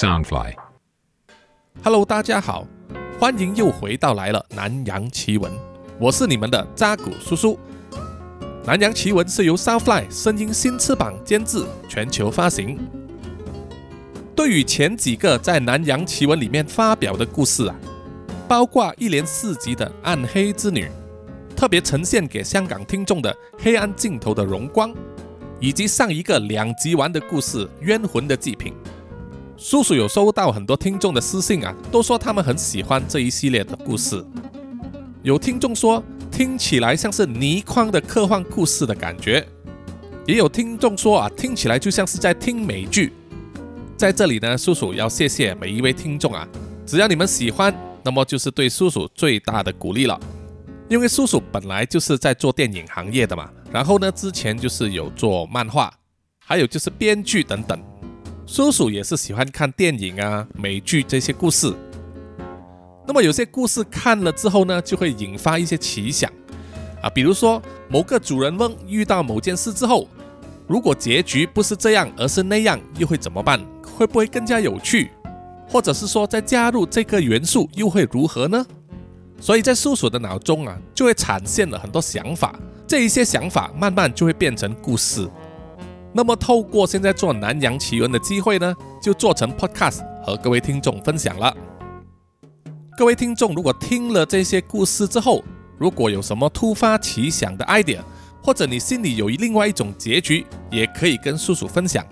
Soundfly。Hello，大家好，欢迎又回到来了南洋奇闻，我是你们的扎古叔叔。南洋奇闻是由 Soundfly 声音新翅膀监制，全球发行。对于前几个在南洋奇闻里面发表的故事啊，包括一连四集的《暗黑之女》，特别呈现给香港听众的《黑暗尽头的荣光》，以及上一个两集完的故事《冤魂的祭品》。叔叔有收到很多听众的私信啊，都说他们很喜欢这一系列的故事。有听众说听起来像是倪匡的科幻故事的感觉，也有听众说啊，听起来就像是在听美剧。在这里呢，叔叔要谢谢每一位听众啊，只要你们喜欢，那么就是对叔叔最大的鼓励了。因为叔叔本来就是在做电影行业的嘛，然后呢，之前就是有做漫画，还有就是编剧等等。叔叔也是喜欢看电影啊、美剧这些故事。那么有些故事看了之后呢，就会引发一些奇想啊，比如说某个主人翁遇到某件事之后，如果结局不是这样，而是那样，又会怎么办？会不会更加有趣？或者是说再加入这个元素又会如何呢？所以在叔叔的脑中啊，就会产现了很多想法，这一些想法慢慢就会变成故事。那么透过现在做南洋奇闻的机会呢，就做成 podcast 和各位听众分享了。各位听众，如果听了这些故事之后，如果有什么突发奇想的 idea，或者你心里有另外一种结局，也可以跟叔叔分享。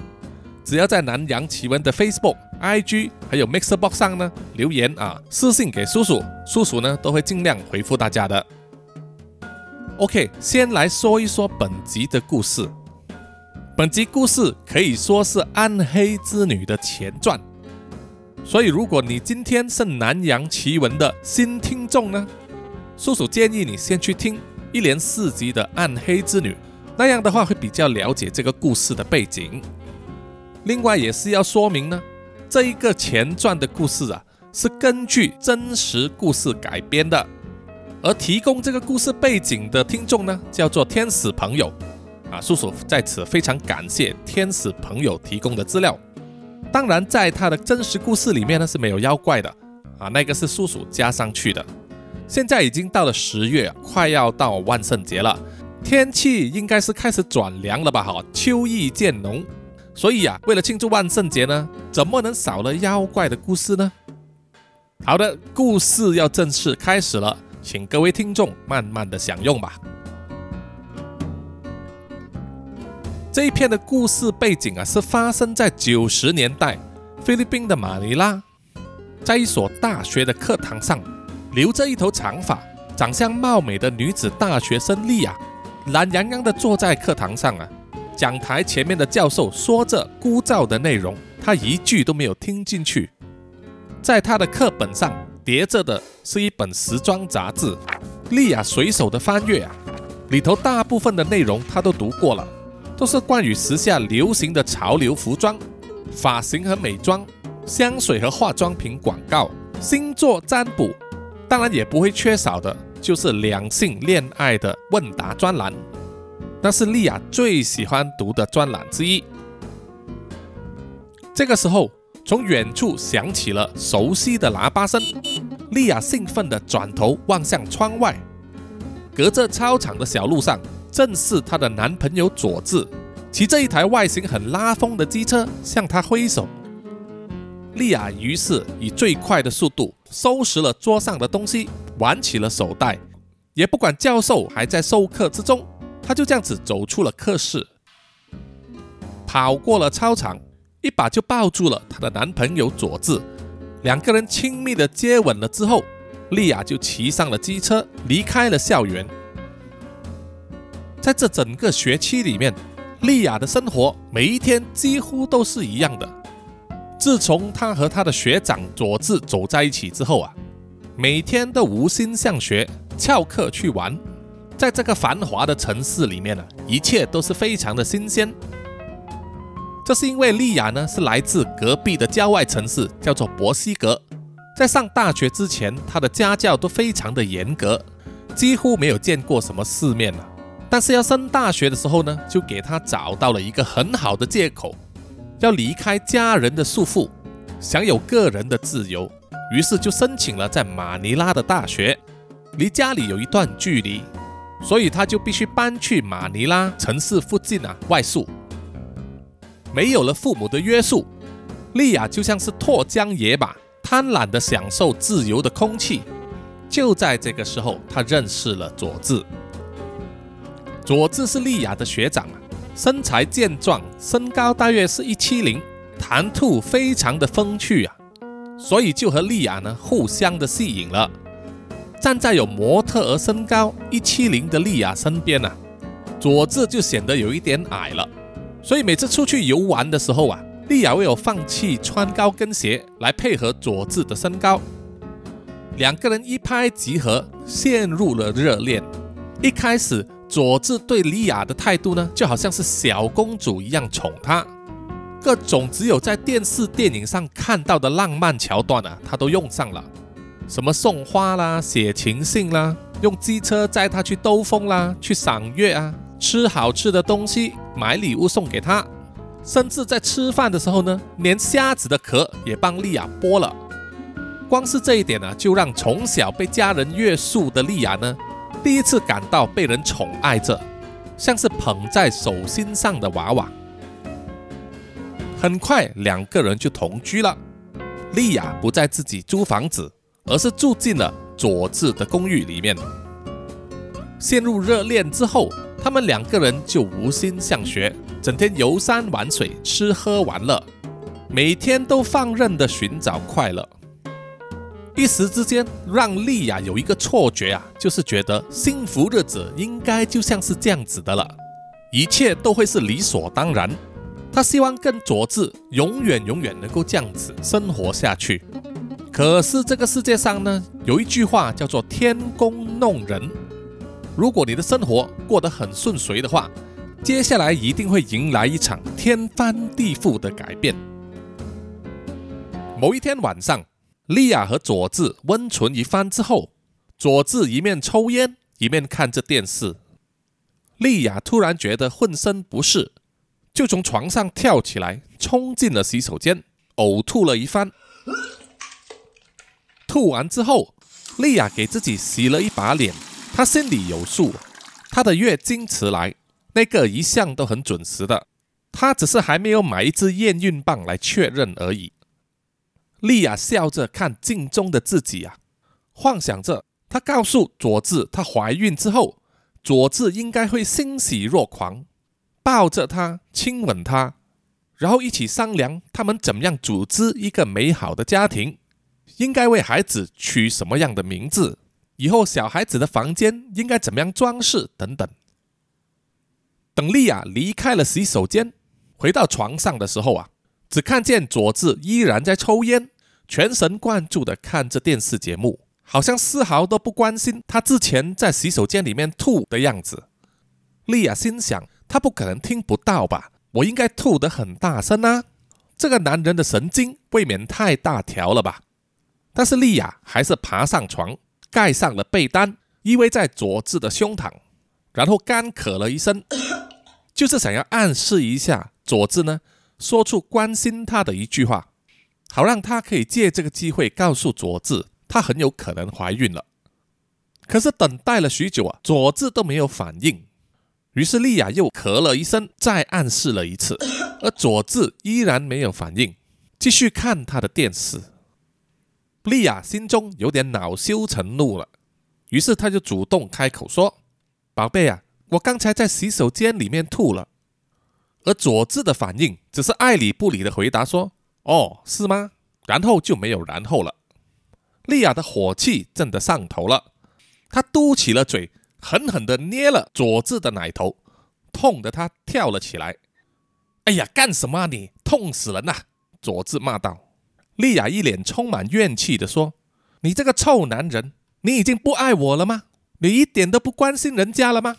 只要在南洋奇闻的 Facebook、IG，还有 Mixer Box 上呢留言啊，私信给叔叔，叔叔呢都会尽量回复大家的。OK，先来说一说本集的故事。本集故事可以说是暗黑之女的前传。所以，如果你今天是南洋奇闻的新听众呢，叔叔建议你先去听一连四集的《暗黑之女》，那样的话会比较了解这个故事的背景。另外，也是要说明呢，这一个前传的故事啊，是根据真实故事改编的，而提供这个故事背景的听众呢，叫做天使朋友啊。叔叔在此非常感谢天使朋友提供的资料。当然，在他的真实故事里面呢是没有妖怪的啊，那个是叔叔加上去的。现在已经到了十月，快要到万圣节了，天气应该是开始转凉了吧？哈，秋意渐浓，所以啊，为了庆祝万圣节呢，怎么能少了妖怪的故事呢？好的，故事要正式开始了，请各位听众慢慢的享用吧。这一片的故事背景啊，是发生在九十年代菲律宾的马尼拉，在一所大学的课堂上，留着一头长发、长相貌美的女子大学生莉亚，懒洋洋地坐在课堂上啊。讲台前面的教授说着枯燥的内容，她一句都没有听进去。在她的课本上叠着的是一本时装杂志，莉亚随手的翻阅啊，里头大部分的内容她都读过了。都是关于时下流行的潮流服装、发型和美妆、香水和化妆品广告、星座占卜，当然也不会缺少的，就是两性恋爱的问答专栏，那是莉亚最喜欢读的专栏之一。这个时候，从远处响起了熟悉的喇叭声，莉亚兴奋地转头望向窗外，隔着操场的小路上。正是她的男朋友佐治骑着一台外形很拉风的机车向她挥手。莉亚于是以最快的速度收拾了桌上的东西，挽起了手袋，也不管教授还在授课之中，她就这样子走出了课室，跑过了操场，一把就抱住了她的男朋友佐治。两个人亲密的接吻了之后，莉亚就骑上了机车离开了校园。在这整个学期里面，莉亚的生活每一天几乎都是一样的。自从她和她的学长佐治走在一起之后啊，每天都无心向学，翘课去玩。在这个繁华的城市里面呢，一切都是非常的新鲜。这是因为莉亚呢是来自隔壁的郊外城市，叫做博西格。在上大学之前，她的家教都非常的严格，几乎没有见过什么世面了。但是要升大学的时候呢，就给他找到了一个很好的借口，要离开家人的束缚，享有个人的自由，于是就申请了在马尼拉的大学，离家里有一段距离，所以他就必须搬去马尼拉城市附近啊外宿。没有了父母的约束，莉亚就像是脱缰野马，贪婪的享受自由的空气。就在这个时候，他认识了佐治。佐治是莉亚的学长啊，身材健壮，身高大约是一七零，谈吐非常的风趣啊，所以就和莉亚呢互相的吸引了。站在有模特儿身高一七零的莉亚身边啊，佐治就显得有一点矮了。所以每次出去游玩的时候啊，莉亚唯有放弃穿高跟鞋来配合佐治的身高。两个人一拍即合，陷入了热恋。一开始，佐治对莉亚的态度呢，就好像是小公主一样宠她，各种只有在电视电影上看到的浪漫桥段啊，他都用上了，什么送花啦、写情信啦、用机车载她去兜风啦、去赏月啊、吃好吃的东西、买礼物送给她，甚至在吃饭的时候呢，连虾子的壳也帮莉亚剥了。光是这一点呢，就让从小被家人约束的莉亚呢，第一次感到被人宠爱着，像是捧在手心上的娃娃。很快，两个人就同居了。莉亚不再自己租房子，而是住进了佐治的公寓里面。陷入热恋之后，他们两个人就无心向学，整天游山玩水、吃喝玩乐，每天都放任的寻找快乐。一时之间，让莉亚有一个错觉啊，就是觉得幸福日子应该就像是这样子的了，一切都会是理所当然。她希望跟佐治永远永远能够这样子生活下去。可是这个世界上呢，有一句话叫做“天公弄人”。如果你的生活过得很顺遂的话，接下来一定会迎来一场天翻地覆的改变。某一天晚上。莉亚和佐治温存一番之后，佐治一面抽烟一面看着电视。莉亚突然觉得浑身不适，就从床上跳起来，冲进了洗手间，呕吐了一番。吐完之后，莉亚给自己洗了一把脸。她心里有数，她的月经迟来，那个一向都很准时的，她只是还没有买一支验孕棒来确认而已。莉亚笑着看镜中的自己啊，幻想着她告诉佐治她怀孕之后，佐治应该会欣喜若狂，抱着她亲吻她，然后一起商量他们怎么样组织一个美好的家庭，应该为孩子取什么样的名字，以后小孩子的房间应该怎么样装饰等等。等莉亚离开了洗手间，回到床上的时候啊。只看见佐治依然在抽烟，全神贯注地看着电视节目，好像丝毫都不关心他之前在洗手间里面吐的样子。莉亚心想：他不可能听不到吧？我应该吐得很大声啊！这个男人的神经未免太大条了吧？但是莉亚还是爬上床，盖上了被单，依偎在佐治的胸膛，然后干咳了一声，就是想要暗示一下佐治呢。说出关心他的一句话，好让他可以借这个机会告诉佐治，他很有可能怀孕了。可是等待了许久啊，佐治都没有反应。于是莉亚又咳了一声，再暗示了一次，而佐治依然没有反应，继续看他的电视。莉亚心中有点恼羞成怒了，于是他就主动开口说：“宝贝啊，我刚才在洗手间里面吐了。”而佐治的反应只是爱理不理的回答说：“哦，是吗？”然后就没有然后了。莉亚的火气真的上头了，她嘟起了嘴，狠狠地捏了佐治的奶头，痛得他跳了起来。“哎呀，干什么啊你？痛死人呐！”佐治骂道。莉亚一脸充满怨气地说：“你这个臭男人，你已经不爱我了吗？你一点都不关心人家了吗？”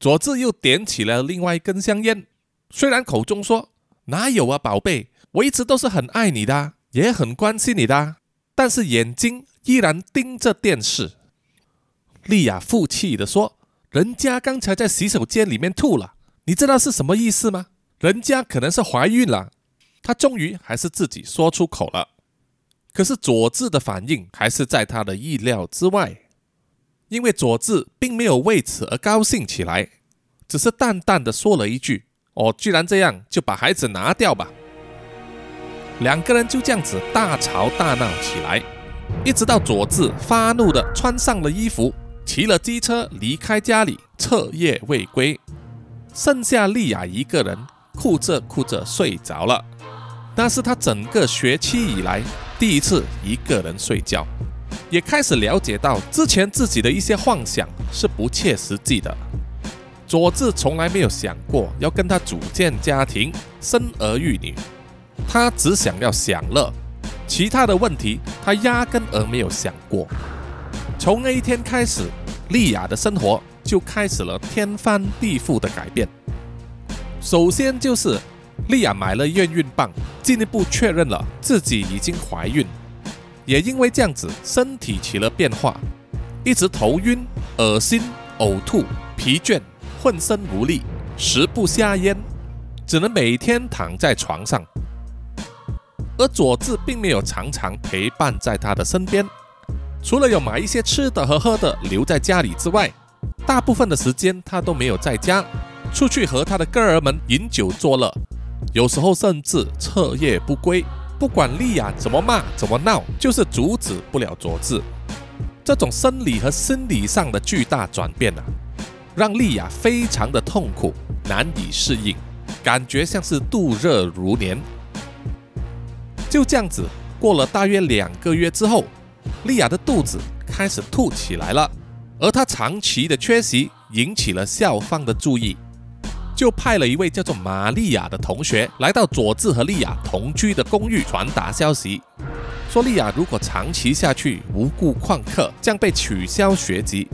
佐治又点起了另外一根香烟。虽然口中说哪有啊，宝贝，我一直都是很爱你的，也很关心你的，但是眼睛依然盯着电视。莉亚负气的说：“人家刚才在洗手间里面吐了，你知道是什么意思吗？人家可能是怀孕了。她终于还是自己说出口了。可是佐治的反应还是在他的意料之外，因为佐治并没有为此而高兴起来，只是淡淡的说了一句：“哦，居然这样，就把孩子拿掉吧。”两个人就这样子大吵大闹起来，一直到佐治发怒的穿上了衣服，骑了机车离开家里，彻夜未归，剩下莉亚一个人哭着哭着睡着了。那是他整个学期以来。第一次一个人睡觉，也开始了解到之前自己的一些幻想是不切实际的。佐治从来没有想过要跟他组建家庭、生儿育女，他只想要享乐，其他的问题他压根儿没有想过。从那一天开始，莉亚的生活就开始了天翻地覆的改变。首先就是。莉亚买了验孕棒，进一步确认了自己已经怀孕，也因为这样子，身体起了变化，一直头晕、恶心、呕吐、疲倦、浑身无力，食不下咽，只能每天躺在床上。而佐治并没有常常陪伴在他的身边，除了有买一些吃的和喝的留在家里之外，大部分的时间他都没有在家，出去和他的哥儿们饮酒作乐。有时候甚至彻夜不归，不管莉亚怎么骂怎么闹，就是阻止不了佐治。这种生理和心理上的巨大转变啊，让莉亚非常的痛苦，难以适应，感觉像是度日如年。就这样子过了大约两个月之后，莉亚的肚子开始吐起来了，而她长期的缺席引起了校方的注意。就派了一位叫做玛利亚的同学来到佐治和莉亚同居的公寓，传达消息，说莉亚如果长期下去无故旷课，将被取消学籍。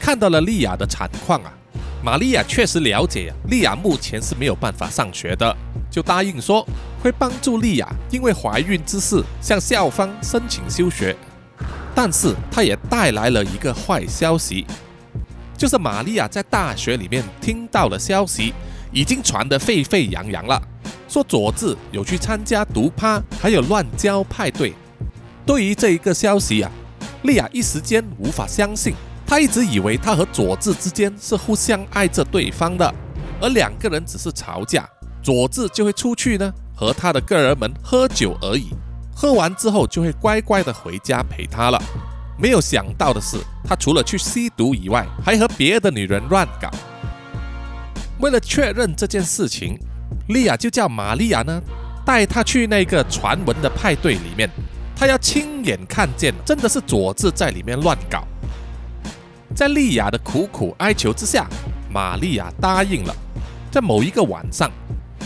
看到了莉亚的惨况啊，玛利亚确实了解呀，莉亚目前是没有办法上学的，就答应说会帮助莉亚因为怀孕之事向校方申请休学，但是他也带来了一个坏消息。就是玛利亚在大学里面听到的消息，已经传得沸沸扬扬了。说佐治有去参加毒趴，还有乱交派对。对于这一个消息啊，莉亚一时间无法相信。他一直以为他和佐治之间是互相爱着对方的，而两个人只是吵架，佐治就会出去呢和他的个人们喝酒而已。喝完之后就会乖乖的回家陪他了。没有想到的是，他除了去吸毒以外，还和别的女人乱搞。为了确认这件事情，莉亚就叫玛利亚呢带他去那个传闻的派对里面，他要亲眼看见，真的是佐治在里面乱搞。在莉亚的苦苦哀求之下，玛利亚答应了。在某一个晚上，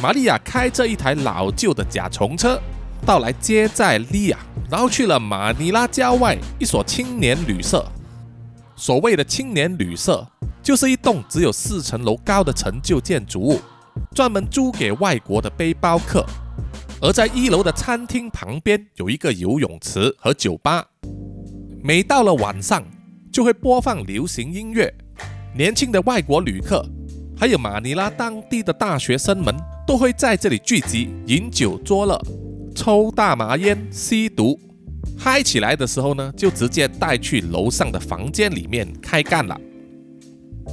玛利亚开着一台老旧的甲虫车。到来接载莉亚，然后去了马尼拉郊外一所青年旅社。所谓的青年旅社，就是一栋只有四层楼高的陈旧建筑物，专门租给外国的背包客。而在一楼的餐厅旁边有一个游泳池和酒吧。每到了晚上，就会播放流行音乐。年轻的外国旅客，还有马尼拉当地的大学生们，都会在这里聚集，饮酒作乐。抽大麻烟、吸毒，嗨起来的时候呢，就直接带去楼上的房间里面开干了。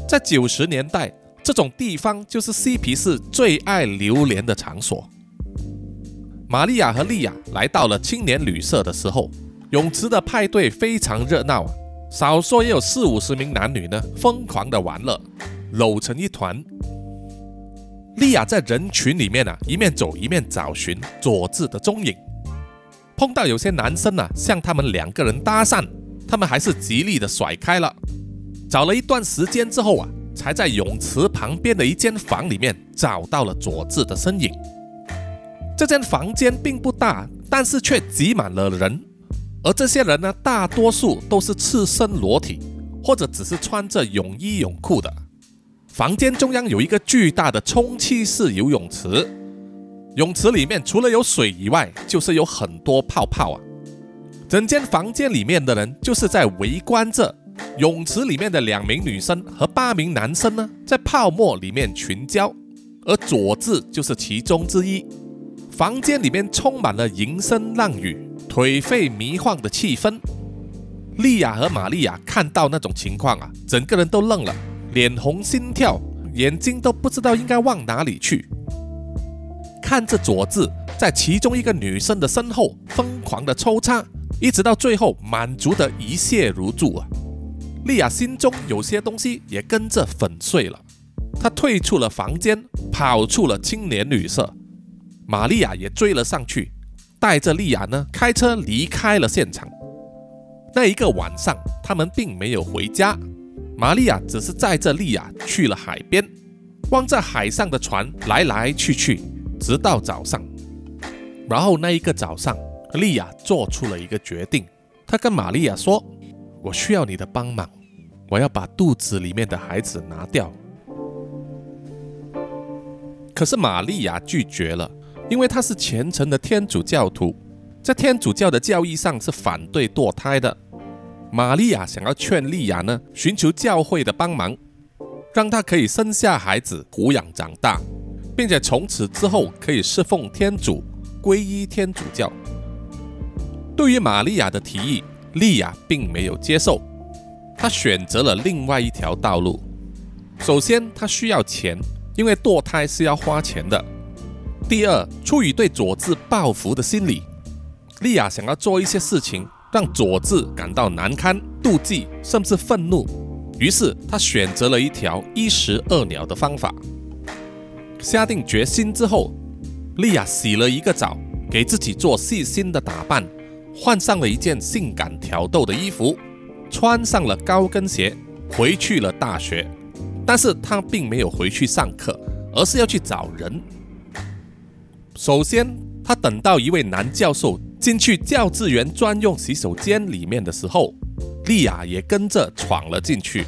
在九十年代，这种地方就是嬉皮士最爱流连的场所。玛利亚和莉亚来到了青年旅社的时候，泳池的派对非常热闹啊，少说也有四五十名男女呢，疯狂的玩乐，搂成一团。莉亚在人群里面啊，一面走一面找寻佐治的踪影。碰到有些男生啊，向他们两个人搭讪，他们还是极力的甩开了。找了一段时间之后啊，才在泳池旁边的一间房里面找到了佐治的身影。这间房间并不大，但是却挤满了人，而这些人呢，大多数都是赤身裸体，或者只是穿着泳衣泳裤的。房间中央有一个巨大的充气式游泳池，泳池里面除了有水以外，就是有很多泡泡啊。整间房间里面的人就是在围观着泳池里面的两名女生和八名男生呢，在泡沫里面群交。而佐治就是其中之一。房间里面充满了淫声浪语、颓废迷幻的气氛。莉亚和玛利亚看到那种情况啊，整个人都愣了，脸红心跳，眼睛都不知道应该往哪里去。看着佐治在其中一个女生的身后疯狂的抽插，一直到最后满足的一泻如注啊！莉亚心中有些东西也跟着粉碎了，她退出了房间，跑出了青年旅社。玛利亚也追了上去，带着莉亚呢开车离开了现场。那一个晚上，他们并没有回家，玛利亚只是载着莉亚去了海边，望着海上的船来来去去，直到早上。然后那一个早上，莉亚做出了一个决定，她跟玛利亚说：“我需要你的帮忙，我要把肚子里面的孩子拿掉。”可是玛利亚拒绝了，因为他是虔诚的天主教徒。在天主教的教义上是反对堕胎的。玛利亚想要劝利亚呢，寻求教会的帮忙，让她可以生下孩子，抚养长大，并且从此之后可以侍奉天主，皈依天主教。对于玛利亚的提议，利亚并没有接受，她选择了另外一条道路。首先，她需要钱，因为堕胎是要花钱的。第二，出于对佐治报复的心理。莉亚想要做一些事情，让佐治感到难堪、妒忌，甚至愤怒。于是，他选择了一条一石二鸟的方法。下定决心之后，莉亚洗了一个澡，给自己做细心的打扮，换上了一件性感挑逗的衣服，穿上了高跟鞋，回去了大学。但是他并没有回去上课，而是要去找人。首先，他等到一位男教授。进去教职员专用洗手间里面的时候，莉亚也跟着闯了进去，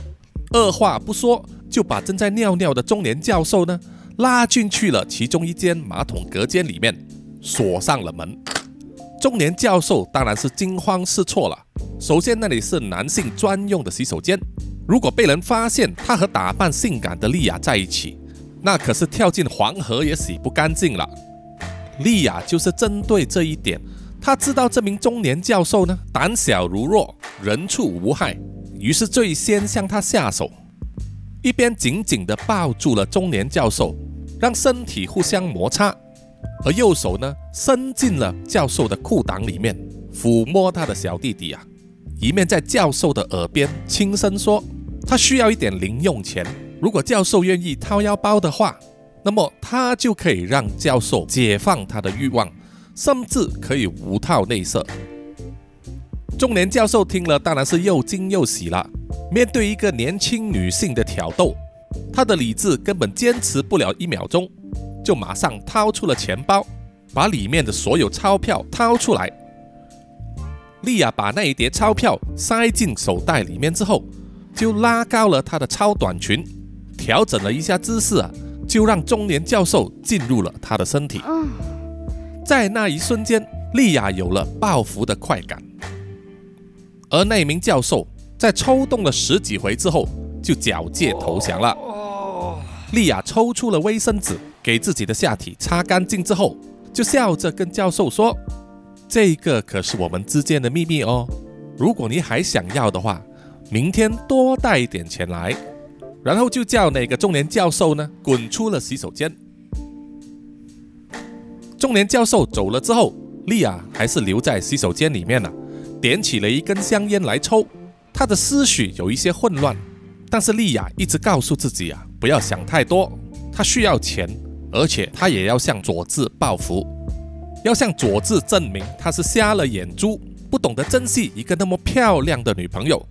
二话不说就把正在尿尿的中年教授呢拉进去了其中一间马桶隔间里面，锁上了门。中年教授当然是惊慌失措了。首先那里是男性专用的洗手间，如果被人发现他和打扮性感的莉亚在一起，那可是跳进黄河也洗不干净了。莉亚就是针对这一点。他知道这名中年教授呢胆小如弱，人畜无害，于是最先向他下手，一边紧紧地抱住了中年教授，让身体互相摩擦，而右手呢伸进了教授的裤裆里面，抚摸他的小弟弟啊，一面在教授的耳边轻声说：“他需要一点零用钱，如果教授愿意掏腰包的话，那么他就可以让教授解放他的欲望。”甚至可以无套内射。中年教授听了，当然是又惊又喜了。面对一个年轻女性的挑逗，他的理智根本坚持不了一秒钟，就马上掏出了钱包，把里面的所有钞票掏出来。莉亚把那一叠钞票塞进手袋里面之后，就拉高了她的超短裙，调整了一下姿势啊，就让中年教授进入了他的身体。在那一瞬间，莉亚有了报复的快感，而那名教授在抽动了十几回之后，就缴械投降了。莉亚抽出了卫生纸，给自己的下体擦干净之后，就笑着跟教授说：“这个可是我们之间的秘密哦，如果你还想要的话，明天多带一点钱来。”然后就叫那个中年教授呢，滚出了洗手间。中年教授走了之后，莉亚还是留在洗手间里面了，点起了一根香烟来抽。她的思绪有一些混乱，但是莉亚一直告诉自己啊，不要想太多。她需要钱，而且她也要向佐治报复，要向佐治证明他是瞎了眼珠，不懂得珍惜一个那么漂亮的女朋友。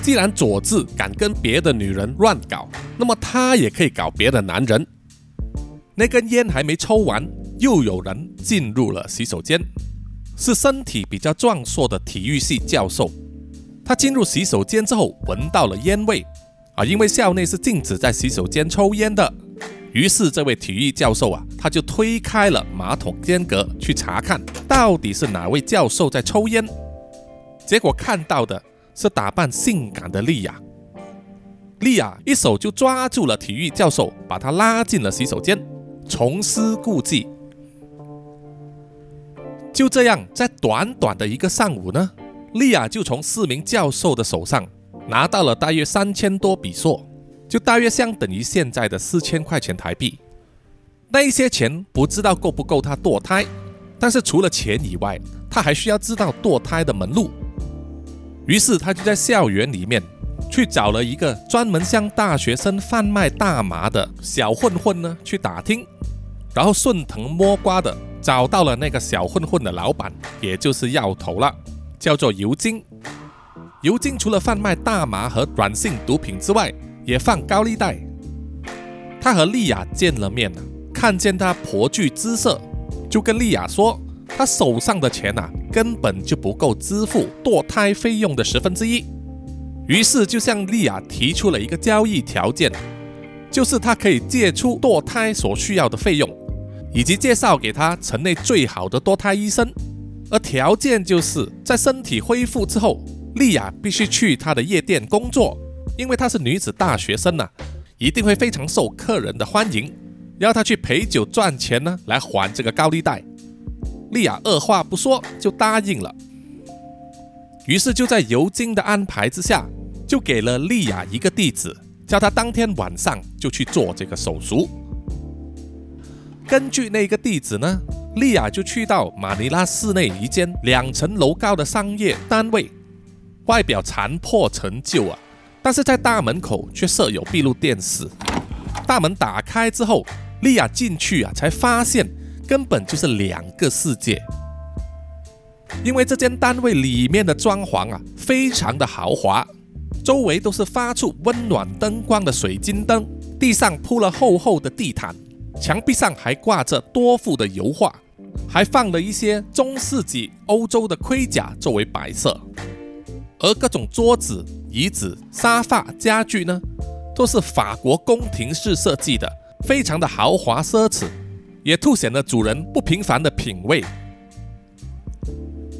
既然佐治敢跟别的女人乱搞，那么他也可以搞别的男人。那根烟还没抽完。又有人进入了洗手间，是身体比较壮硕的体育系教授。他进入洗手间之后，闻到了烟味啊，因为校内是禁止在洗手间抽烟的。于是这位体育教授啊，他就推开了马桶间隔去查看，到底是哪位教授在抽烟。结果看到的是打扮性感的莉亚。莉亚一手就抓住了体育教授，把他拉进了洗手间。重施故技。就这样，在短短的一个上午呢，莉亚就从四名教授的手上拿到了大约三千多比索，就大约相等于现在的四千块钱台币。那一些钱不知道够不够她堕胎，但是除了钱以外，她还需要知道堕胎的门路。于是他就在校园里面去找了一个专门向大学生贩卖大麻的小混混呢，去打听，然后顺藤摸瓜的。找到了那个小混混的老板，也就是药头了，叫做尤金。尤金除了贩卖大麻和软性毒品之外，也放高利贷。他和莉亚见了面看见他颇具姿色，就跟莉亚说，他手上的钱呐，根本就不够支付堕胎费用的十分之一。于是就向莉亚提出了一个交易条件，就是他可以借出堕胎所需要的费用。以及介绍给他城内最好的堕胎医生，而条件就是在身体恢复之后，莉亚必须去他的夜店工作，因为她是女子大学生呐，一定会非常受客人的欢迎，要她去陪酒赚钱呢，来还这个高利贷。莉亚二话不说就答应了，于是就在尤金的安排之下，就给了莉亚一个地址，叫她当天晚上就去做这个手术。根据那个地址呢，莉亚就去到马尼拉市内一间两层楼高的商业单位，外表残破陈旧啊，但是在大门口却设有闭路电视。大门打开之后，莉亚进去啊，才发现根本就是两个世界。因为这间单位里面的装潢啊，非常的豪华，周围都是发出温暖灯光的水晶灯，地上铺了厚厚的地毯。墙壁上还挂着多幅的油画，还放了一些中世纪欧洲的盔甲作为摆设，而各种桌子、椅子、沙发、家具呢，都是法国宫廷式设计的，非常的豪华奢侈，也凸显了主人不平凡的品味。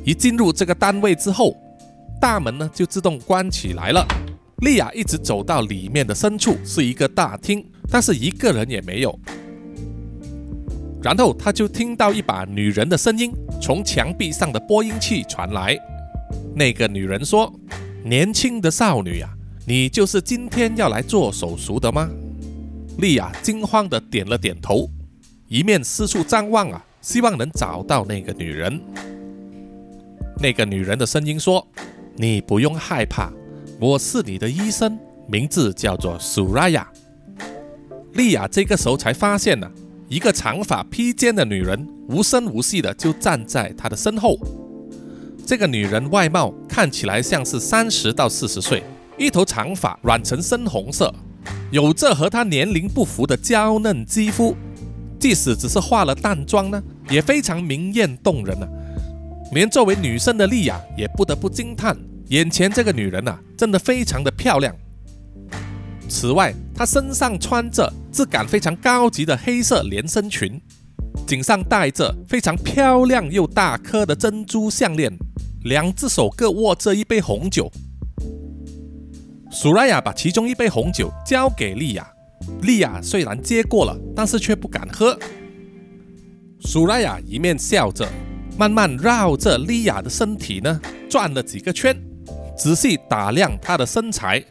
一进入这个单位之后，大门呢就自动关起来了。莉亚一直走到里面的深处，是一个大厅，但是一个人也没有。然后他就听到一把女人的声音从墙壁上的播音器传来。那个女人说：“年轻的少女呀，你就是今天要来做手术的吗？”莉亚惊慌地点了点头，一面四处张望啊，希望能找到那个女人。那个女人的声音说：“你不用害怕，我是你的医生，名字叫做苏拉雅。”莉亚这个时候才发现呢。一个长发披肩的女人无声无息的就站在他的身后。这个女人外貌看起来像是三十到四十岁，一头长发染成深红色，有着和她年龄不符的娇嫩肌肤。即使只是化了淡妆呢，也非常明艳动人啊！连作为女生的莉亚也不得不惊叹：眼前这个女人啊，真的非常的漂亮。此外，她身上穿着质感非常高级的黑色连身裙，颈上戴着非常漂亮又大颗的珍珠项链，两只手各握着一杯红酒。苏拉雅把其中一杯红酒交给莉亚，莉亚虽然接过了，但是却不敢喝。苏拉雅一面笑着，慢慢绕着莉亚的身体呢转了几个圈，仔细打量她的身材。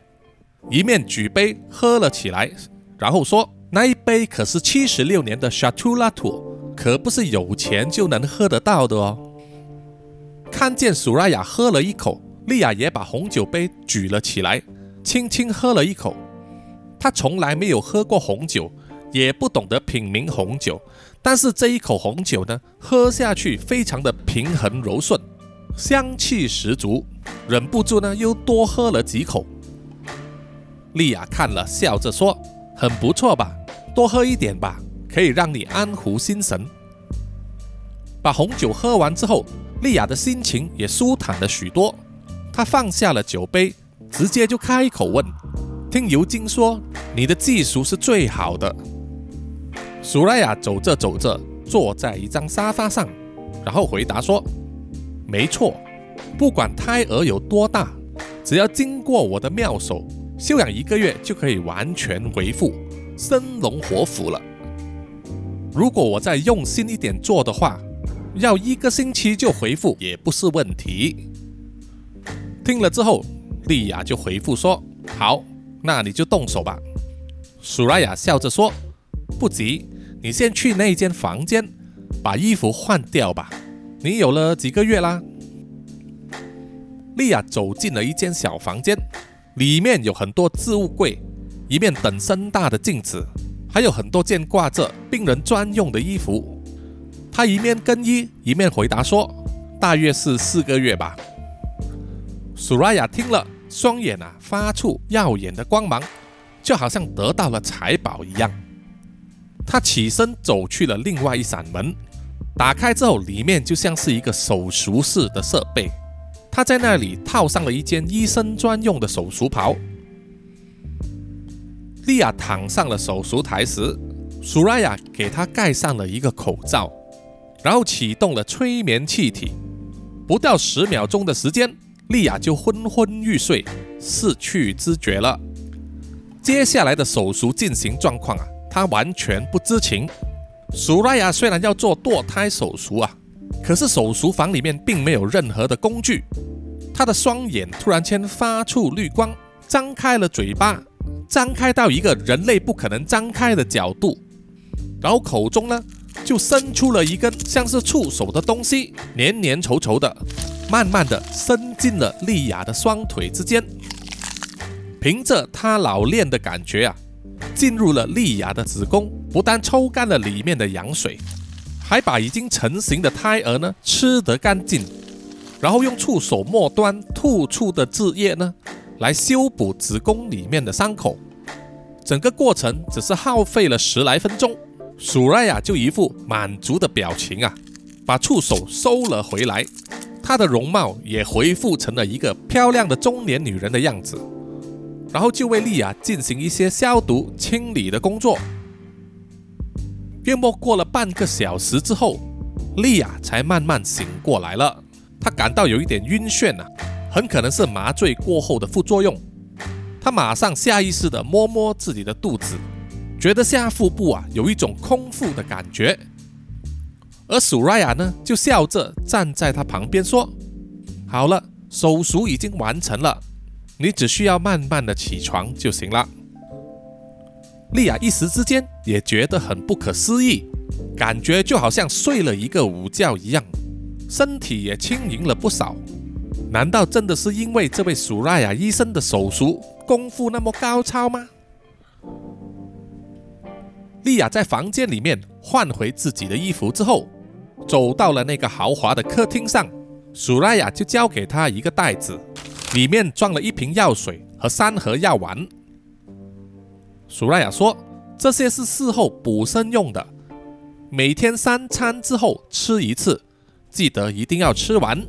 一面举杯喝了起来，然后说：“那一杯可是七十六年的 s h a t u l a t o 可不是有钱就能喝得到的哦。”看见苏拉雅喝了一口，莉亚也把红酒杯举了起来，轻轻喝了一口。他从来没有喝过红酒，也不懂得品茗红酒，但是这一口红酒呢，喝下去非常的平衡柔顺，香气十足，忍不住呢又多喝了几口。莉亚看了，笑着说：“很不错吧？多喝一点吧，可以让你安抚心神。”把红酒喝完之后，莉亚的心情也舒坦了许多。她放下了酒杯，直接就开口问：“听尤金说，你的技术是最好的。”苏莱亚走着走着，坐在一张沙发上，然后回答说：“没错，不管胎儿有多大，只要经过我的妙手。”休养一个月就可以完全恢复，生龙活虎了。如果我再用心一点做的话，要一个星期就回复也不是问题。”听了之后，莉亚就回复说：“好，那你就动手吧。”苏拉雅笑着说：“不急，你先去那间房间，把衣服换掉吧。你有了几个月啦。”莉亚走进了一间小房间，里面有很多置物柜，一面等身大的镜子，还有很多件挂着病人专用的衣服。她一面更衣，一面回答说：“大约是四个月吧。”苏拉雅听了，双眼啊发出耀眼的光芒。就好像得到了财宝一样，他起身走去了另外一扇门，打开之后，里面就像是一个手术室的设备。他在那里套上了一件医生专用的手术袍。莉亚躺上了手术台时，苏拉雅给她盖上了一个口罩，然后启动了催眠气体。不到十秒钟的时间，莉亚就昏昏欲睡，失去知觉了。接下来的手术进行状况啊，他完全不知情。苏拉雅虽然要做堕胎手术啊，可是手术房里面并没有任何的工具。他的双眼突然间发出绿光，张开了嘴巴，张开到一个人类不可能张开的角度，然后口中呢就伸出了一根像是触手的东西，黏黏稠稠的，慢慢的伸进了莉亚的双腿之间。凭着他老练的感觉啊，进入了莉亚的子宫，不但抽干了里面的羊水，还把已经成型的胎儿呢吃得干净，然后用触手末端吐出的汁液呢，来修补子宫里面的伤口。整个过程只是耗费了十来分钟，苏拉雅就一副满足的表情啊，把触手收了回来，她的容貌也恢复成了一个漂亮的中年女人的样子。然后就为莉亚进行一些消毒清理的工作。约莫过了半个小时之后，莉亚才慢慢醒过来了。她感到有一点晕眩呐，很可能是麻醉过后的副作用。她马上下意识地摸摸自己的肚子，觉得下腹部啊有一种空腹的感觉。而苏瑞亚呢，就笑着站在她旁边说：“好了，手术已经完成了。”你只需要慢慢的起床就行了。莉亚一时之间也觉得很不可思议，感觉就好像睡了一个午觉一样，身体也轻盈了不少。难道真的是因为这位苏拉雅医生的手术功夫那么高超吗？莉亚在房间里面换回自己的衣服之后，走到了那个豪华的客厅上，苏拉雅就交给他一个袋子。里面装了一瓶药水和三盒药丸。苏拉雅说：“这些是事后补身用的，每天三餐之后吃一次，记得一定要吃完。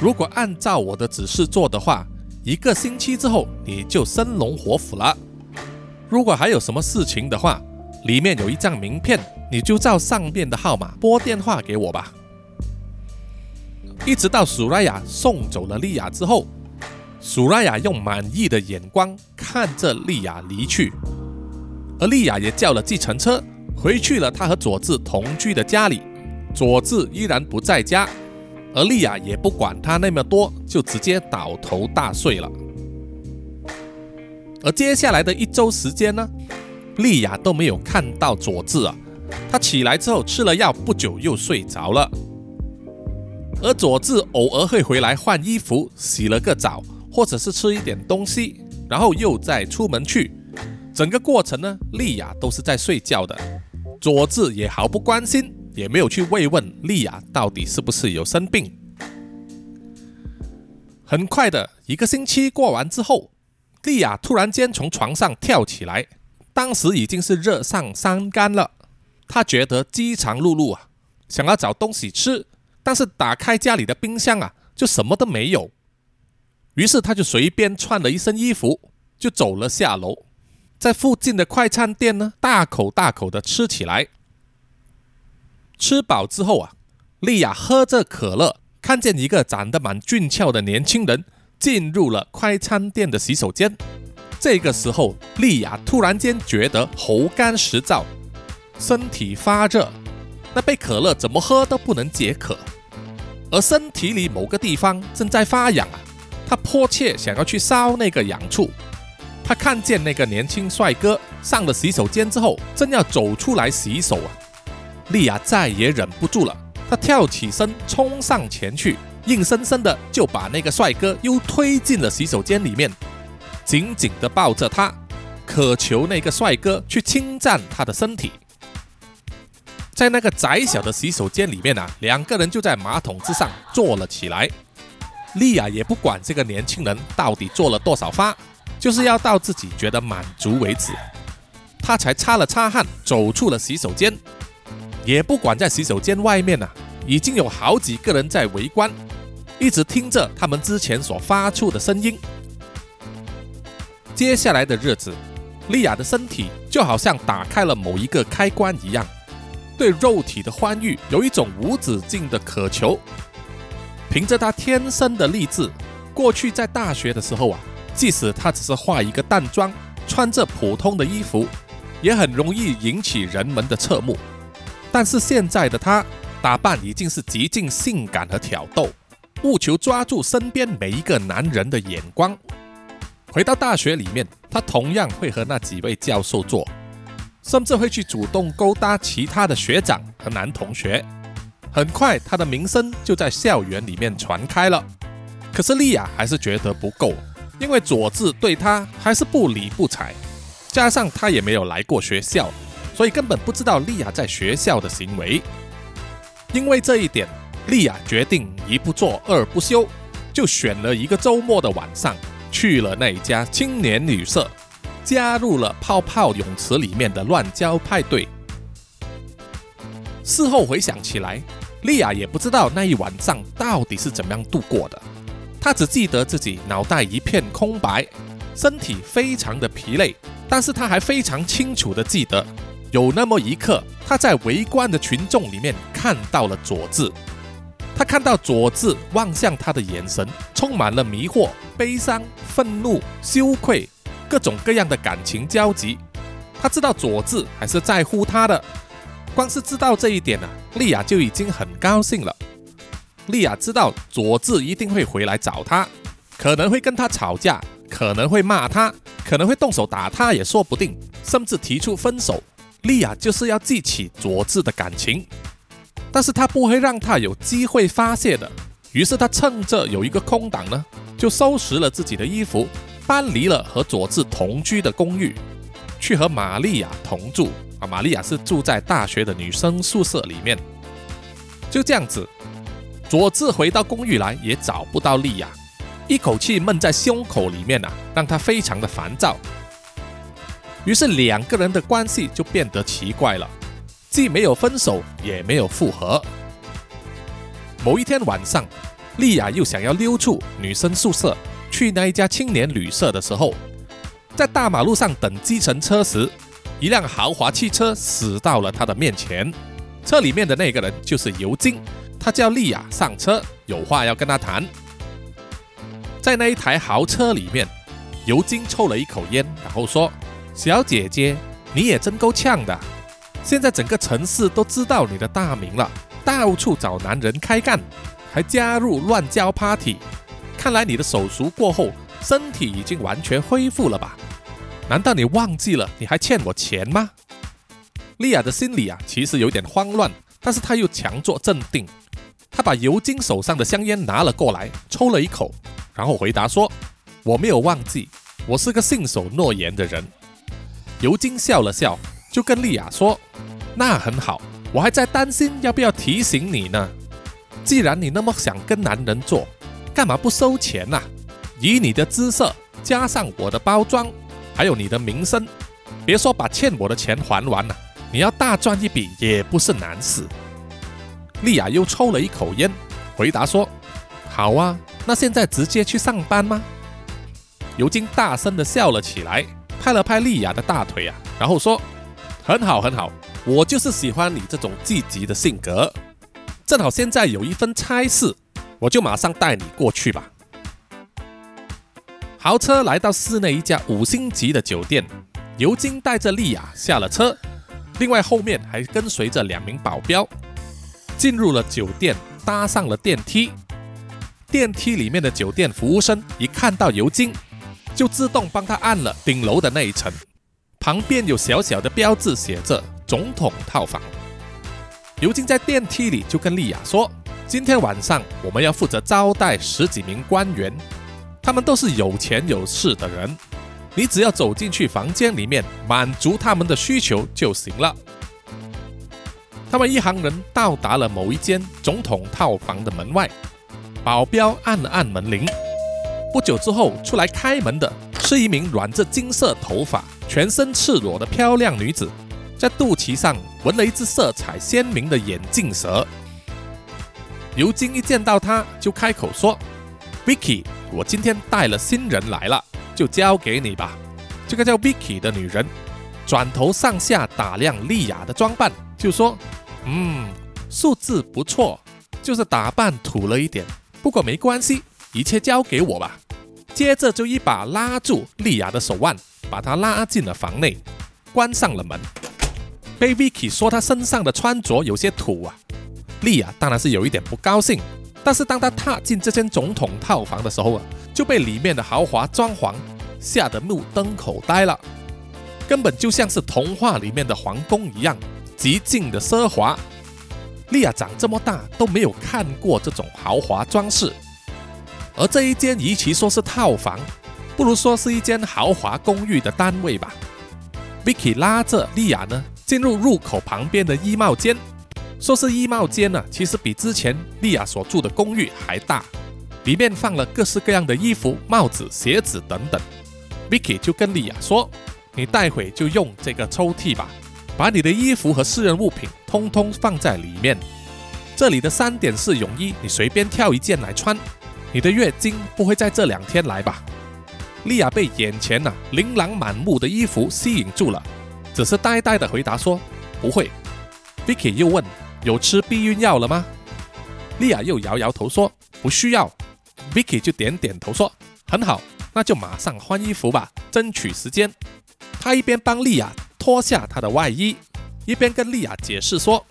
如果按照我的指示做的话，一个星期之后你就生龙活虎了。如果还有什么事情的话，里面有一张名片，你就照上面的号码拨电话给我吧。”一直到苏拉雅送走了莉亚之后。苏拉雅用满意的眼光看着莉亚离去，而莉亚也叫了计程车回去了。她和佐治同居的家里，佐治依然不在家，而莉亚也不管他那么多，就直接倒头大睡了。而接下来的一周时间呢，莉亚都没有看到佐治啊。他起来之后吃了药，不久又睡着了。而佐治偶尔会回来换衣服，洗了个澡。或者是吃一点东西，然后又再出门去，整个过程呢，莉亚都是在睡觉的。佐治也毫不关心，也没有去慰问莉亚到底是不是有生病。很快的一个星期过完之后，莉亚突然间从床上跳起来，当时已经是热上三竿了。他觉得饥肠辘辘啊，想要找东西吃，但是打开家里的冰箱啊，就什么都没有。于是他就随便穿了一身衣服，就走了下楼，在附近的快餐店呢，大口大口的吃起来。吃饱之后啊，莉亚喝着可乐，看见一个长得蛮俊俏的年轻人进入了快餐店的洗手间。这个时候，莉亚突然间觉得喉干舌燥，身体发热，那杯可乐怎么喝都不能解渴，而身体里某个地方正在发痒啊，他迫切想要去烧那个痒处。他看见那个年轻帅哥上了洗手间之后，正要走出来洗手啊，莉亚再也忍不住了，她跳起身冲上前去，硬生生的就把那个帅哥又推进了洗手间里面，紧紧的抱着他，渴求那个帅哥去侵占他的身体。在那个窄小的洗手间里面啊，两个人就在马桶之上坐了起来，莉亚也不管这个年轻人到底做了多少发。就是要到自己觉得满足为止，她才擦了擦汗，走出了洗手间，也不管在洗手间外面呢，已经有好几个人在围观，一直听着他们之前所发出的声音。接下来的日子，莉亚的身体就好像打开了某一个开关一样，对肉体的欢愉有一种无止境的渴求。凭着她天生的励志，过去在大学的时候啊。即使他只是化一个淡妆，穿着普通的衣服，也很容易引起人们的侧目。但是现在的他打扮已经是极尽性感和挑逗，务求抓住身边每一个男人的眼光。回到大学里面，他同样会和那几位教授做，甚至会去主动勾搭其他的学长和男同学。很快，他的名声就在校园里面传开了。可是莉亚还是觉得不够。因为佐治对他还是不理不睬，加上他也没有来过学校，所以根本不知道莉亚在学校的行为。因为这一点，莉亚决定一不做二不休，就选了一个周末的晚上，去了那一家青年旅社，加入了泡泡泳池里面的乱交派对。事后回想起来，莉亚也不知道那一晚上到底是怎么样度过的。她只记得自己脑袋一片空白，身体非常的疲累，但是她还非常清楚的记得，有那么一刻，她在围观的群众里面看到了佐治。他看到佐治望向他的眼神，充满了迷惑、悲伤、愤怒、羞愧，各种各样的感情交集。他知道佐治还是在乎他的，光是知道这一点呢，莉亚就已经很高兴了。莉亚知道佐治一定会回来找她，可能会跟他吵架，可能会骂他，可能会动手打他也说不定，甚至提出分手。莉亚就是要记起佐治的感情，但是他不会让他有机会发泄的。于是他趁着有一个空档呢，就收拾了自己的衣服，搬离了和佐治同居的公寓，去和玛利亚同住。啊，玛利亚是住在大学的女生宿舍里面。就这样子。佐治回到公寓来，也找不到莉亚，一口气闷在胸口里面啊，让他非常的烦躁。于是两个人的关系就变得奇怪了，既没有分手，也没有复合。某一天晚上，莉亚又想要溜出女生宿舍，去那一家青年旅社的时候，在大马路上等计程车时，一辆豪华汽车驶到了他的面前，车里面的那个人就是尤金。他叫莉亚上车，有话要跟他谈。在那一台豪车里面，尤金抽了一口烟，然后说：“小姐姐，你也真够呛的。现在整个城市都知道你的大名了，到处找男人开干，还加入乱交 party。看来你的手术过后，身体已经完全恢复了吧？难道你忘记了你还欠我钱吗？”莉亚的心里啊，其实有点慌乱，但是他又强作镇定。他把尤金手上的香烟拿了过来，抽了一口，然后回答说：“我没有忘记，我是个信守诺言的人。”尤金笑了笑，就跟莉亚说：“那很好，我还在担心要不要提醒你呢。既然你那么想跟男人做，干嘛不收钱呐？以你的姿色，加上我的包装，还有你的名声，别说把欠我的钱还完了，你要大赚一笔也不是难事。”莉亚又抽了一口烟，回答说：“好啊，那现在直接去上班吗？”尤金大声的笑了起来，拍了拍莉亚的大腿啊，然后说：“很好，很好，我就是喜欢你这种积极的性格。正好现在有一份差事，我就马上带你过去吧。”豪车来到市内一家五星级的酒店，尤金带着莉亚下了车，另外后面还跟随着两名保镖，进入了酒店，搭上了电梯。电梯里面的酒店服务生一看到尤金，就自动帮他按了顶楼的那一层，旁边有小小的标志写着“总统套房”。尤金在电梯里就跟丽亚说：“今天晚上我们要负责招待十几名官员，他们都是有钱有势的人。”你只要走进去房间里面，满足他们的需求就行了。他们一行人到达了某一间总统套房的门外，保镖按了按门铃。不久之后，出来开门的是一名染着金色头发、全身赤裸的漂亮女子，在肚脐上纹了一只色彩鲜明的眼镜蛇。尤金一见到她，就开口说：“Vicky，我今天带了新人来了。”就交给你吧。这个叫 Vicky 的女人转头上下打量丽亚的装扮，就说：“嗯，素质不错，就是打扮土了一点，不过没关系，一切交给我吧。”接着就一把拉住丽亚的手腕，把她拉进了房内，关上了门。被 Vicky 说她身上的穿着有些土啊，莉亚当然是有一点不高兴。但是当她踏进这间总统套房的时候啊，就被里面的豪华装潢吓得目瞪口呆了，根本就像是童话里面的皇宫一样，极尽的奢华。莉亚长这么大都没有看过这种豪华装饰，而这一间与其说是套房，不如说是一间豪华公寓的单位吧。Vicky 拉着莉亚呢进入入口旁边的衣帽间，说是衣帽间呢，其实比之前莉亚所住的公寓还大。里面放了各式各样的衣服、帽子、鞋子等等。Vicky 就跟莉亚说：“你待会就用这个抽屉吧，把你的衣服和私人物品通通放在里面。这里的三点式泳衣，你随便挑一件来穿。你的月经不会在这两天来吧？”莉亚被眼前呐琳琅满目的衣服吸引住了，只是呆呆的回答说：“不会。”Vicky 又问：“有吃避孕药了吗？”莉亚又摇摇头说：“不需要。” Vicky 就点点头说：“很好，那就马上换衣服吧，争取时间。”他一边帮莉亚脱下她的外衣，一边跟莉亚解释说：“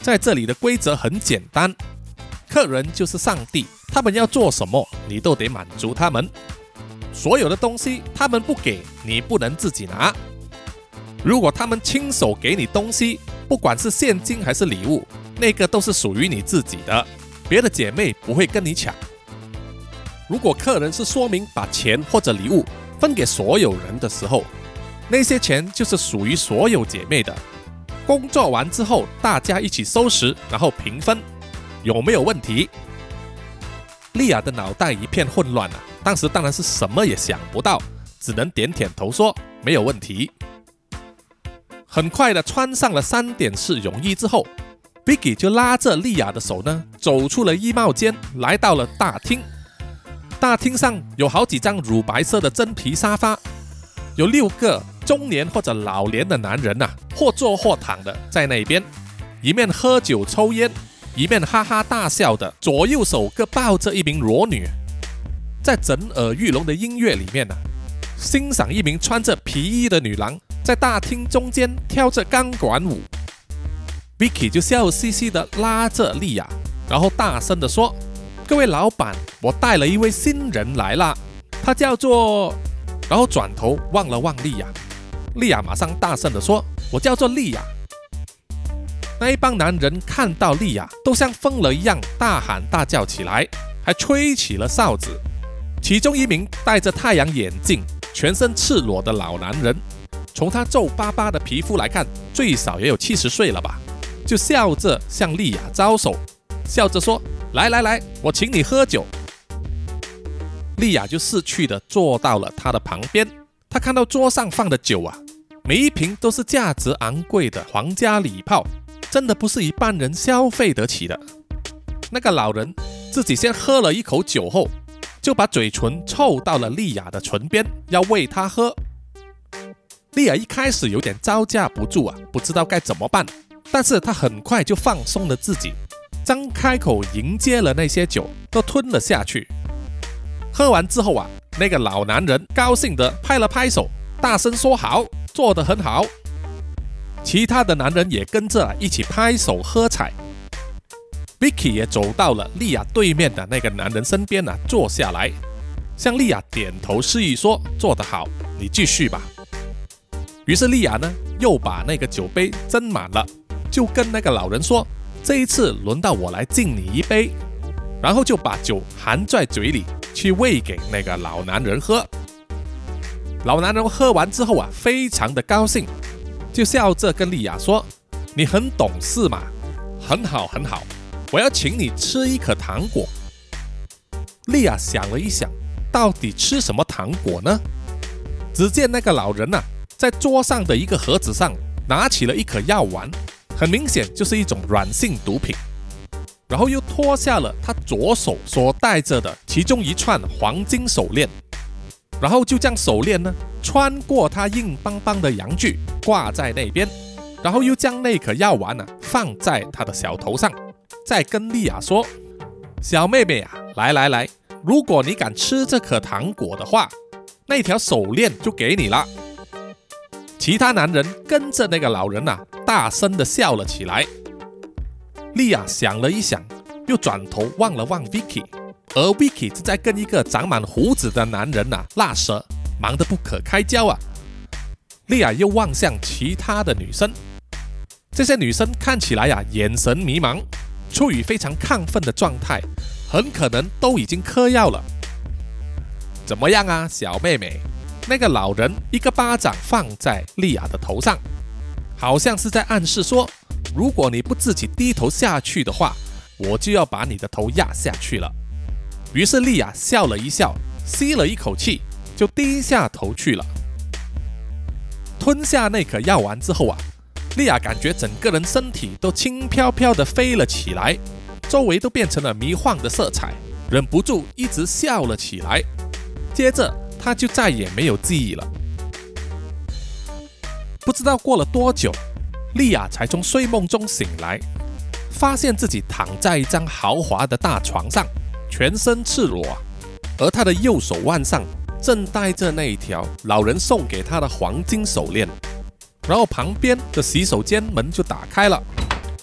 在这里的规则很简单，客人就是上帝，他们要做什么，你都得满足他们。所有的东西他们不给你，不能自己拿。如果他们亲手给你东西，不管是现金还是礼物，那个都是属于你自己的，别的姐妹不会跟你抢。”如果客人是说明把钱或者礼物分给所有人的时候，那些钱就是属于所有姐妹的。工作完之后，大家一起收拾，然后平分，有没有问题？莉亚的脑袋一片混乱啊，当时当然是什么也想不到，只能点点头说没有问题。很快的穿上了三点式泳衣之后，Vicky 就拉着莉亚的手呢，走出了衣帽间，来到了大厅。大厅上有好几张乳白色的真皮沙发，有六个中年或者老年的男人呐，或坐或躺的在那边，一面喝酒抽烟，一面哈哈大笑的，左右手各抱着一名裸女，在震耳欲聋的音乐里面呢，欣赏一名穿着皮衣的女郎在大厅中间跳着钢管舞。Vicky 就笑嘻嘻的拉着莉亚，然后大声的说。各位老板，我带了一位新人来了，他叫做……然后转头望了望莉亚，莉亚马上大声地说：“我叫做莉亚。”那一帮男人看到莉亚，都像疯了一样大喊大叫起来，还吹起了哨子。其中一名戴着太阳眼镜、全身赤裸的老男人，从他皱巴巴的皮肤来看，最少也有七十岁了吧，就笑着向莉亚招手，笑着说。来来来，我请你喝酒。莉亚就识趣的坐到了他的旁边。她看到桌上放的酒啊，每一瓶都是价值昂贵的皇家礼炮，真的不是一般人消费得起的。那个老人自己先喝了一口酒后，就把嘴唇凑到了莉亚的唇边，要喂她喝。莉亚一开始有点招架不住啊，不知道该怎么办，但是她很快就放松了自己。张开口迎接了那些酒，都吞了下去。喝完之后啊，那个老男人高兴地拍了拍手，大声说：“好，做得很好。”其他的男人也跟着一起拍手喝彩。Vicky 也走到了莉亚对面的那个男人身边呢，坐下来，向莉亚点头示意说：“做得好，你继续吧。”于是莉亚呢，又把那个酒杯斟满了，就跟那个老人说：“这一次轮到我来敬你一杯。”然后就把酒含在嘴里，去喂给那个老男人喝。老男人喝完之后啊，非常的高兴，就笑着跟莉亚说：“你很懂事嘛，很好很好，我要请你吃一颗糖果。”莉亚想了一想，到底吃什么糖果呢？只见那个老人呐。在桌上的一个盒子上拿起了一颗药丸，很明显就是一种软性毒品。然后又脱下了他左手所戴着的其中一串黄金手链，然后就将手链呢穿过他硬邦邦的阳具挂在那边，然后又将那颗药丸呢放在他的小头上，再跟莉亚说：“小妹妹啊，来来来，如果你敢吃这颗糖果的话，那条手链就给你了。”其他男人跟着那个老人呐，大声的笑了起来。莉亚想了一想，又转头望了望 Vicky，而 Vicky 正在跟一个长满胡子的男人呐拉舌，忙得不可开交啊。莉亚又望向其他的女生，这些女生看起来呀，眼神迷茫，处于非常亢奋的状态，很可能都已经嗑药了。怎么样啊，小妹妹？那个老人一个巴掌放在莉亚的头上，好像是在暗示说：如果你不自己低头下去的话，我就要把你的头压下去了。于是莉亚笑了一笑，吸了一口气，就低下头去了。吞下那颗药丸之后啊，莉亚感觉整个人身体都轻飘飘的飞了起来，周围都变成了迷幻的色彩，忍不住一直笑了起来。接着。他就再也没有记忆了。不知道过了多久，莉亚才从睡梦中醒来，发现自己躺在一张豪华的大床上，全身赤裸，而她的右手腕上正戴着那一条老人送给她的黄金手链。然后旁边的洗手间门就打开了，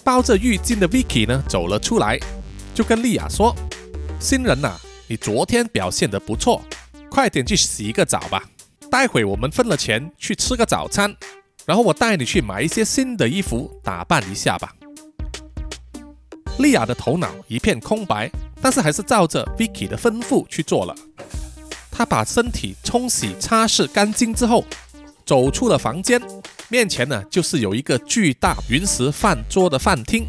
包着浴巾的 Vicky 呢走了出来，就跟莉亚说：“新人呐，你昨天表现得不错。”快点去洗一个澡吧，待会我们分了钱去吃个早餐，然后我带你去买一些新的衣服打扮一下吧。莉亚的头脑一片空白，但是还是照着 Vicky 的吩咐去做了。她把身体冲洗擦拭干净之后，走出了房间，面前呢就是有一个巨大云石饭桌的饭厅。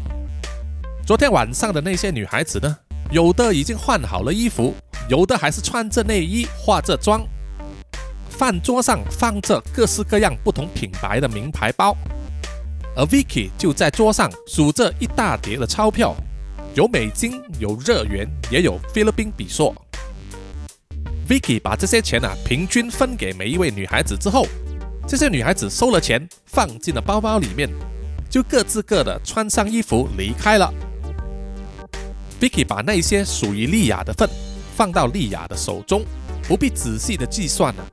昨天晚上的那些女孩子呢，有的已经换好了衣服。有的还是穿着内衣化着妆，饭桌上放着各式各样不同品牌的名牌包，而 Vicky 就在桌上数着一大叠的钞票，有美金，有日元，也有菲律宾比索。Vicky 把这些钱啊平均分给每一位女孩子之后，这些女孩子收了钱放进了包包里面，就各自各的穿上衣服离开了。Vicky 把那些属于莉亚的份。放到莉亚的手中，不必仔细的计算了，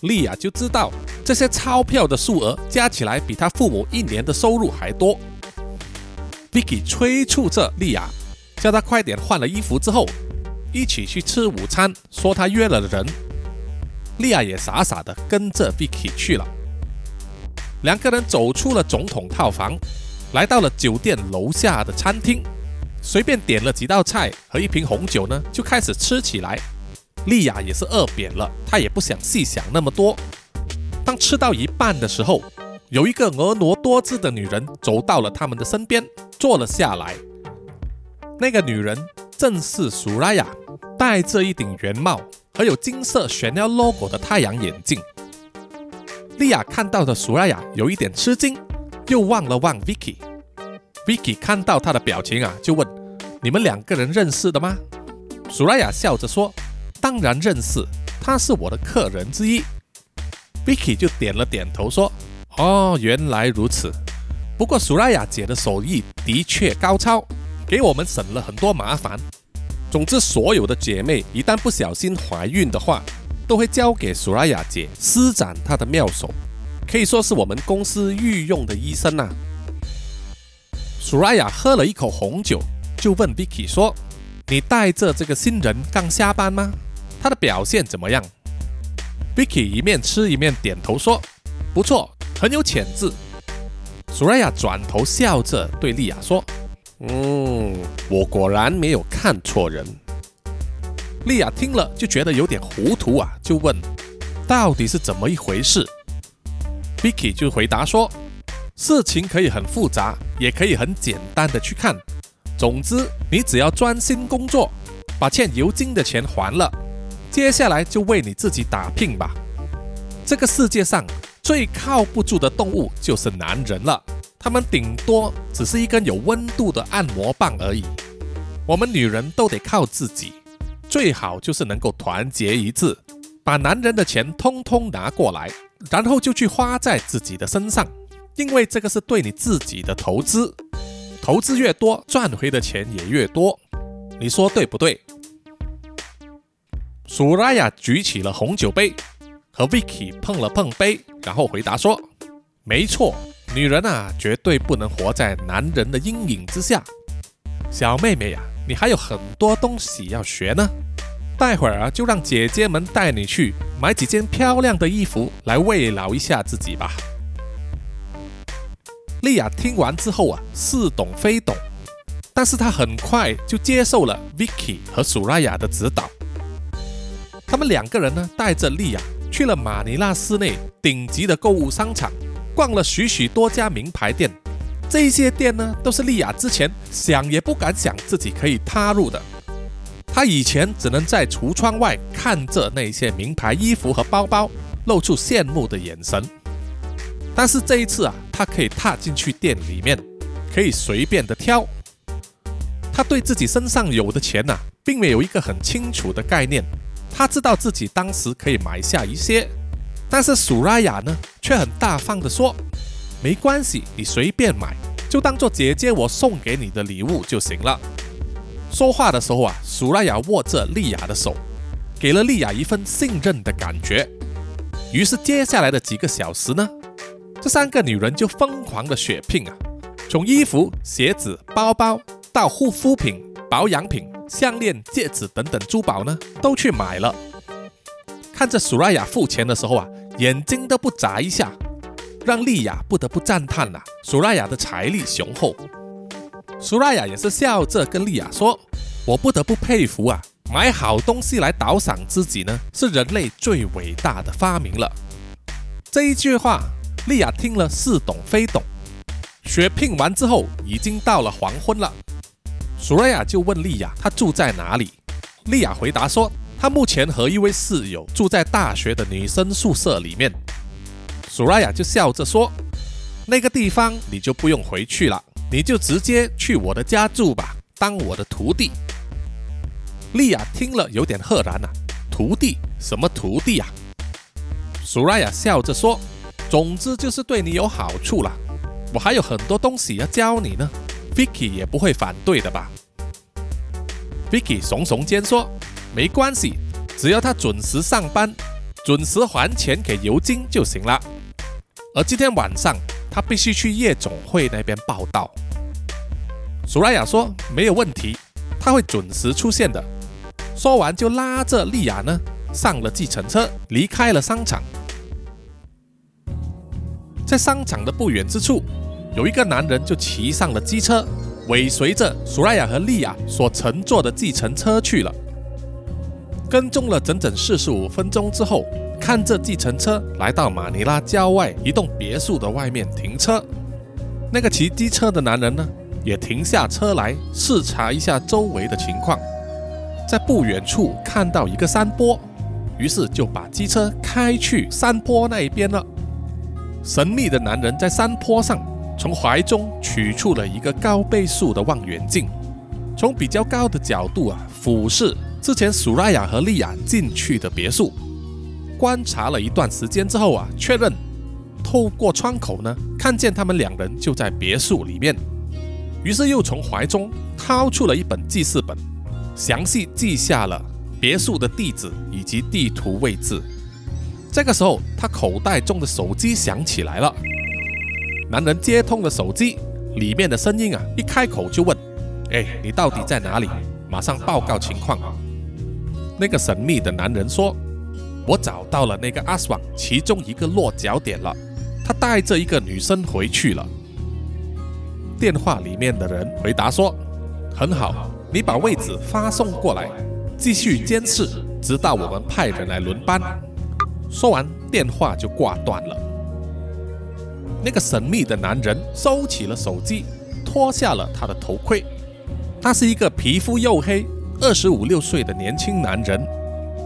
莉亚就知道这些钞票的数额加起来比他父母一年的收入还多。Vicky 催促着莉亚，叫她快点换了衣服之后，一起去吃午餐，说他约了人。莉亚也傻傻的跟着 Vicky 去了。两个人走出了总统套房，来到了酒店楼下的餐厅。随便点了几道菜和一瓶红酒呢，就开始吃起来。莉亚也是饿扁了，她也不想细想那么多。当吃到一半的时候，有一个婀娜多姿的女人走到了他们的身边，坐了下来。那个女人正是苏拉雅，戴着一顶圆帽和有金色炫耀 logo 的太阳眼镜。莉亚看到的苏拉雅有一点吃惊，又望了望 Vicky。Vicky 看到他的表情啊，就问：“你们两个人认识的吗？”苏拉雅笑着说：“当然认识，他是我的客人之一。”Vicky 就点了点头说：“哦，原来如此。不过苏拉雅姐的手艺的确高超，给我们省了很多麻烦。总之，所有的姐妹一旦不小心怀孕的话，都会交给苏拉雅姐施展她的妙手。”可以说是我们公司御用的医生呐。苏拉雅喝了一口红酒，就问 Vicky 说：“你带着这个新人刚下班吗？他的表现怎么样？”Vicky 一面吃一面点头说：“不错，很有潜质。”苏拉雅转头笑着对莉亚说：“嗯，我果然没有看错人。”莉亚听了就觉得有点糊涂啊，就问：“到底是怎么一回事？”Vicky 就回答说。事情可以很复杂，也可以很简单的去看。总之，你只要专心工作，把欠油金的钱还了，接下来就为你自己打拼吧。这个世界上最靠不住的动物就是男人了，他们顶多只是一根有温度的按摩棒而已。我们女人都得靠自己，最好就是能够团结一致，把男人的钱通通拿过来，然后就去花在自己的身上。因为这个是对你自己的投资，投资越多，赚回的钱也越多，你说对不对？苏拉雅举起了红酒杯，和 Vicky 碰了碰杯，然后回答说：“没错，女人啊，绝对不能活在男人的阴影之下。小妹妹呀，你还有很多东西要学呢，待会儿啊，就让姐姐们带你去买几件漂亮的衣服来慰劳一下自己吧。”莉亚听完之后啊，似懂非懂，但是她很快就接受了 Vicky 和苏拉雅的指导。他们两个人呢，带着莉亚去了马尼拉市内顶级的购物商场，逛了许许多家名牌店。这些店呢，都是莉亚之前想也不敢想自己可以踏入的。她以前只能在橱窗外看着那些名牌衣服和包包，露出羡慕的眼神。但是这一次啊，他可以踏进去店里面，可以随便的挑。他对自己身上有的钱呐，并没有一个很清楚的概念。他知道自己当时可以买下一些，但是苏拉雅呢，却很大方的说：“没关系，你随便买，就当做姐姐我送给你的礼物就行了。”说话的时候啊，苏拉雅握着莉亚的手，给了莉亚一份信任的感觉。于是接下来的几个小时呢。这三个女人就疯狂的血拼啊，从衣服、鞋子、包包到护肤品、保养品、项链、戒指等等珠宝呢，都去买了。看着苏拉雅付钱的时候啊，眼睛都不眨一下，让丽亚不得不赞叹呐，苏拉雅的财力雄厚。苏拉雅也是笑着跟丽亚说：“我不得不佩服啊，买好东西来倒赏自己呢，是人类最伟大的发明了。”这一句话。莉亚听了似懂非懂。血拼完之后，已经到了黄昏了。苏瑞亚就问莉亚：“她住在哪里？”莉亚回答说：“她目前和一位室友住在大学的女生宿舍里面。”苏瑞亚就笑着说：“那个地方你就不用回去了，你就直接去我的家住吧，当我的徒弟。”莉亚听了有点赫然啊：“徒弟？什么徒弟啊？”苏瑞亚笑着说。总之就是对你有好处了，我还有很多东西要教你呢，Vicky 也不会反对的吧？Vicky 耸耸肩说：“没关系，只要他准时上班，准时还钱给尤金就行了。而今天晚上他必须去夜总会那边报道。”苏拉雅说：“没有问题，他会准时出现的。”说完就拉着莉亚呢上了计程车，离开了商场。在商场的不远之处，有一个男人就骑上了机车，尾随着苏拉雅和莉亚所乘坐的计程车去了。跟踪了整整四十五分钟之后，看着计程车来到马尼拉郊外一栋别墅的外面停车，那个骑机车的男人呢，也停下车来视察一下周围的情况，在不远处看到一个山坡，于是就把机车开去山坡那一边了。神秘的男人在山坡上，从怀中取出了一个高倍数的望远镜，从比较高的角度啊俯视之前苏拉雅和莉亚进去的别墅，观察了一段时间之后啊，确认透过窗口呢看见他们两人就在别墅里面，于是又从怀中掏出了一本记事本，详细记下了别墅的地址以及地图位置。这个时候，他口袋中的手机响起来了。男人接通了手机，里面的声音啊，一开口就问：“哎，你到底在哪里？马上报告情况。”那个神秘的男人说：“我找到了那个阿爽其中一个落脚点了，他带着一个女生回去了。”电话里面的人回答说：“很好，你把位置发送过来，继续监视，直到我们派人来轮班。”说完，电话就挂断了。那个神秘的男人收起了手机，脱下了他的头盔。他是一个皮肤黝黑、二十五六岁的年轻男人。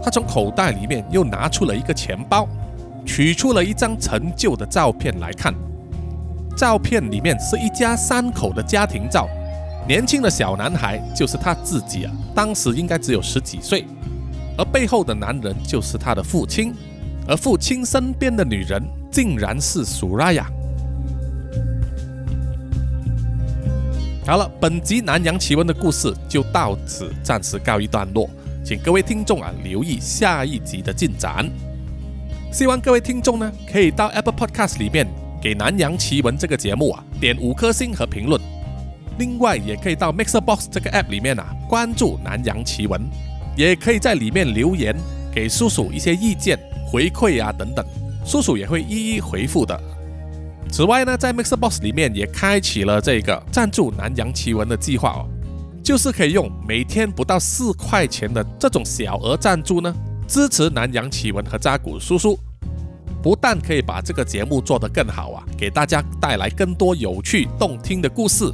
他从口袋里面又拿出了一个钱包，取出了一张陈旧的照片来看。照片里面是一家三口的家庭照，年轻的小男孩就是他自己啊，当时应该只有十几岁。而背后的男人就是他的父亲。而父亲身边的女人竟然是苏拉雅。好了，本集南洋奇闻的故事就到此暂时告一段落，请各位听众啊留意下一集的进展。希望各位听众呢可以到 Apple Podcast 里面给南洋奇闻这个节目啊点五颗星和评论，另外也可以到 Mixer Box 这个 App 里面啊关注南洋奇闻，也可以在里面留言给叔叔一些意见。回馈啊等等，叔叔也会一一回复的。此外呢，在 Mixer Box 里面也开启了这个赞助南洋奇闻的计划哦，就是可以用每天不到四块钱的这种小额赞助呢，支持南洋奇闻和扎古叔叔。不但可以把这个节目做得更好啊，给大家带来更多有趣动听的故事。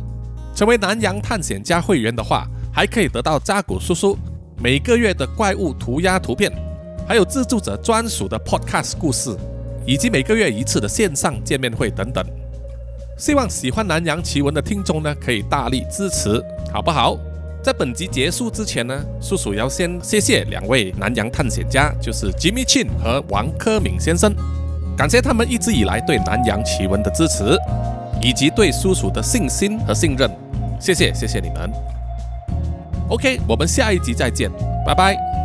成为南洋探险家会员的话，还可以得到扎古叔叔每个月的怪物涂鸦图片。还有自助者专属的 Podcast 故事，以及每个月一次的线上见面会等等。希望喜欢南洋奇闻的听众呢，可以大力支持，好不好？在本集结束之前呢，叔叔要先谢谢两位南洋探险家，就是 Jimmy Chin 和王科敏先生，感谢他们一直以来对南洋奇闻的支持，以及对叔叔的信心和信任。谢谢，谢谢你们。OK，我们下一集再见，拜拜。